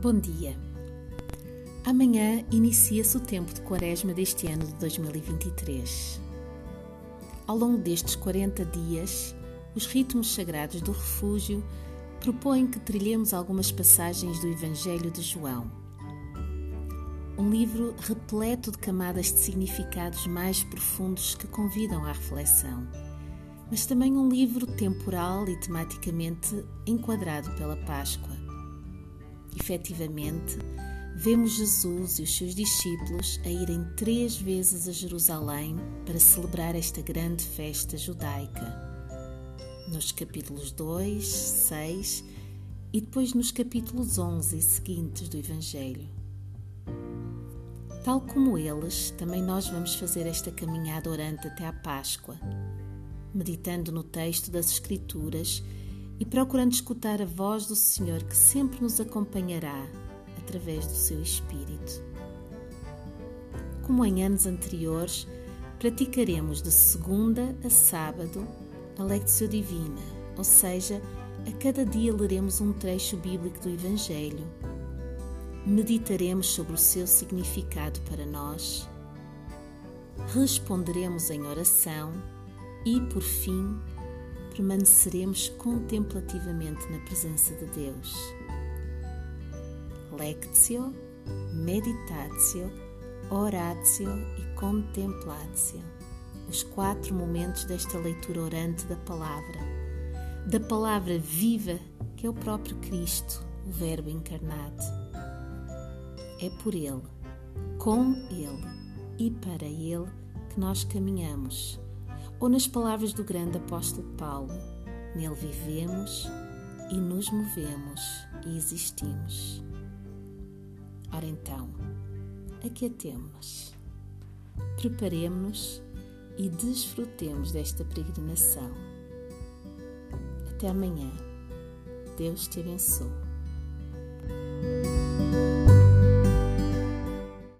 Bom dia. Amanhã inicia-se o tempo de quaresma deste ano de 2023. Ao longo destes 40 dias, os ritmos sagrados do refúgio propõem que trilhemos algumas passagens do Evangelho de João. Um livro repleto de camadas de significados mais profundos que convidam à reflexão, mas também um livro temporal e tematicamente enquadrado pela Páscoa. Efetivamente, vemos Jesus e os seus discípulos a irem três vezes a Jerusalém para celebrar esta grande festa judaica nos capítulos 2, 6 e depois nos capítulos 11 e seguintes do Evangelho. Tal como eles, também nós vamos fazer esta caminhada orante até à Páscoa, meditando no texto das Escrituras e procurando escutar a voz do Senhor que sempre nos acompanhará através do seu Espírito. Como em anos anteriores, praticaremos de segunda a sábado a Lectio Divina, ou seja, a cada dia leremos um trecho bíblico do Evangelho. Meditaremos sobre o seu significado para nós, responderemos em oração e, por fim, permaneceremos contemplativamente na presença de Deus. Lectio, meditatio, oratio e contemplatio os quatro momentos desta leitura orante da palavra, da palavra viva que é o próprio Cristo, o Verbo encarnado. É por Ele, com Ele e para Ele que nós caminhamos, ou nas palavras do grande apóstolo Paulo, nele vivemos e nos movemos e existimos. Ora então, aqui a temos. Preparemos-nos e desfrutemos desta peregrinação. Até amanhã. Deus te abençoe.